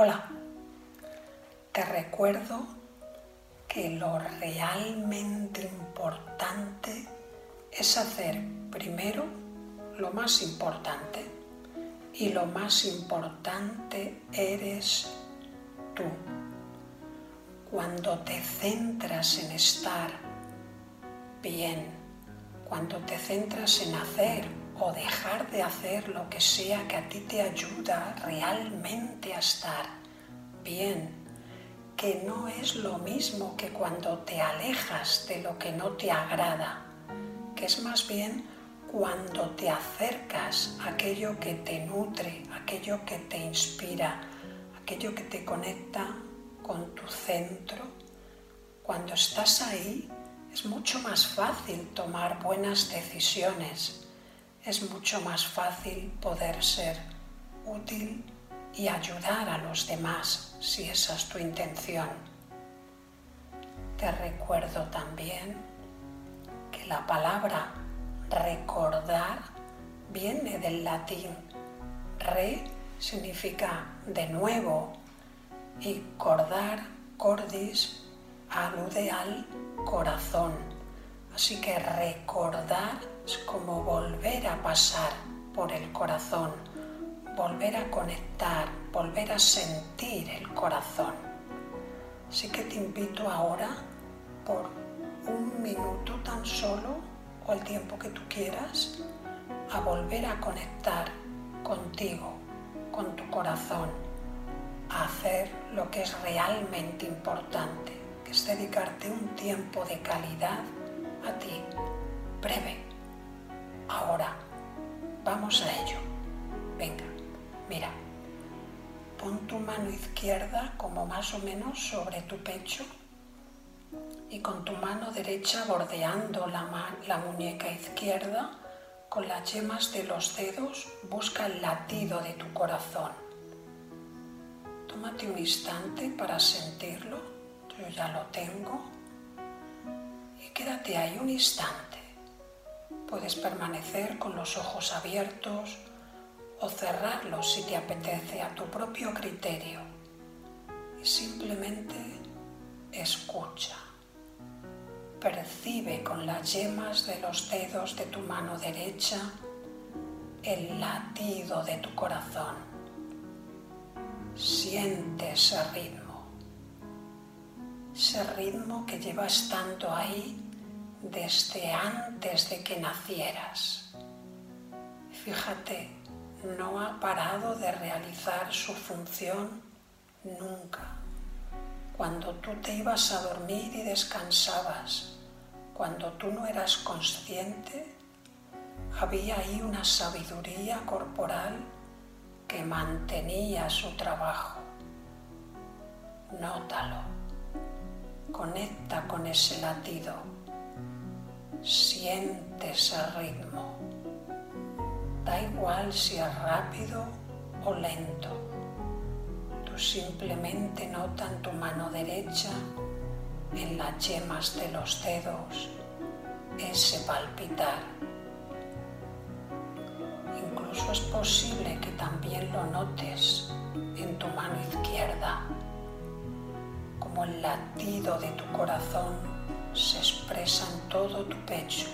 Hola, te recuerdo que lo realmente importante es hacer primero lo más importante y lo más importante eres tú. Cuando te centras en estar bien, cuando te centras en hacer o dejar de hacer lo que sea que a ti te ayuda realmente a estar bien, que no es lo mismo que cuando te alejas de lo que no te agrada, que es más bien cuando te acercas a aquello que te nutre, aquello que te inspira, aquello que te conecta con tu centro, cuando estás ahí es mucho más fácil tomar buenas decisiones, es mucho más fácil poder ser útil y ayudar a los demás si esa es tu intención. Te recuerdo también que la palabra recordar viene del latín. Re significa de nuevo y cordar, cordis, alude al corazón. Así que recordar es como volver a pasar por el corazón, volver a conectar, volver a sentir el corazón. Así que te invito ahora por un minuto tan solo o el tiempo que tú quieras a volver a conectar contigo, con tu corazón, a hacer lo que es realmente importante es dedicarte un tiempo de calidad ti, breve. Ahora, vamos a ello. Venga, mira, pon tu mano izquierda como más o menos sobre tu pecho y con tu mano derecha bordeando la, la muñeca izquierda, con las yemas de los dedos busca el latido de tu corazón. Tómate un instante para sentirlo yo ya lo tengo. Y quédate ahí un instante. Puedes permanecer con los ojos abiertos o cerrarlos si te apetece a tu propio criterio. Y simplemente escucha. Percibe con las yemas de los dedos de tu mano derecha el latido de tu corazón. Siente ese ritmo ese ritmo que lleva estando ahí desde antes de que nacieras. Fíjate, no ha parado de realizar su función nunca. Cuando tú te ibas a dormir y descansabas, cuando tú no eras consciente, había ahí una sabiduría corporal que mantenía su trabajo. Nótalo. Conecta con ese latido. Siente ese ritmo. Da igual si es rápido o lento. Tú simplemente nota en tu mano derecha, en las yemas de los dedos, ese palpitar. Incluso es posible que también lo notes en tu mano izquierda el latido de tu corazón se expresa en todo tu pecho.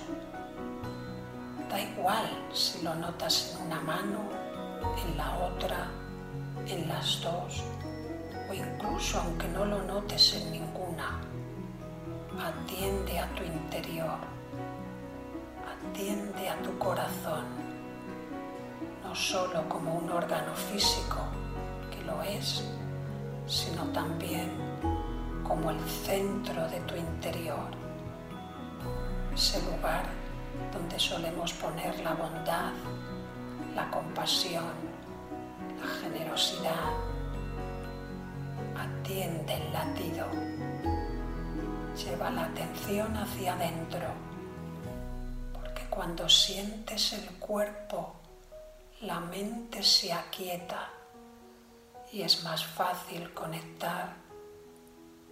Da igual si lo notas en una mano, en la otra, en las dos, o incluso aunque no lo notes en ninguna. Atiende a tu interior, atiende a tu corazón, no solo como un órgano físico, que lo es, sino también como el centro de tu interior, ese lugar donde solemos poner la bondad, la compasión, la generosidad. Atiende el latido, lleva la atención hacia adentro, porque cuando sientes el cuerpo, la mente se aquieta y es más fácil conectar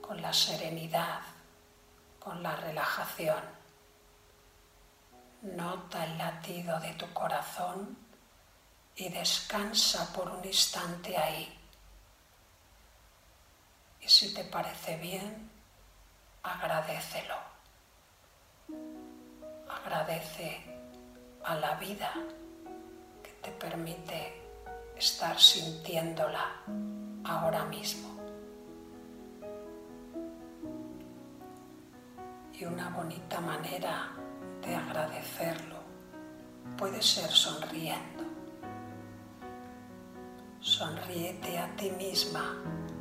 con la serenidad, con la relajación. Nota el latido de tu corazón y descansa por un instante ahí. parece bien, agradecelo. Agradece a la vida que te permite estar sintiéndola ahora mismo. Y una bonita manera de agradecerlo puede ser sonriendo. Sonríete a ti misma,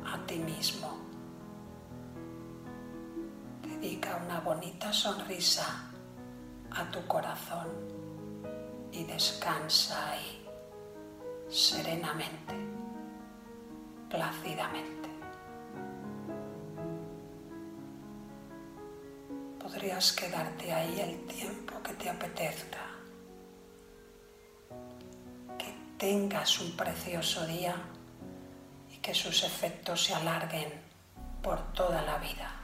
a ti mismo. Dedica una bonita sonrisa a tu corazón y descansa ahí serenamente, plácidamente. Podrías quedarte ahí el tiempo que te apetezca. Que tengas un precioso día y que sus efectos se alarguen por toda la vida.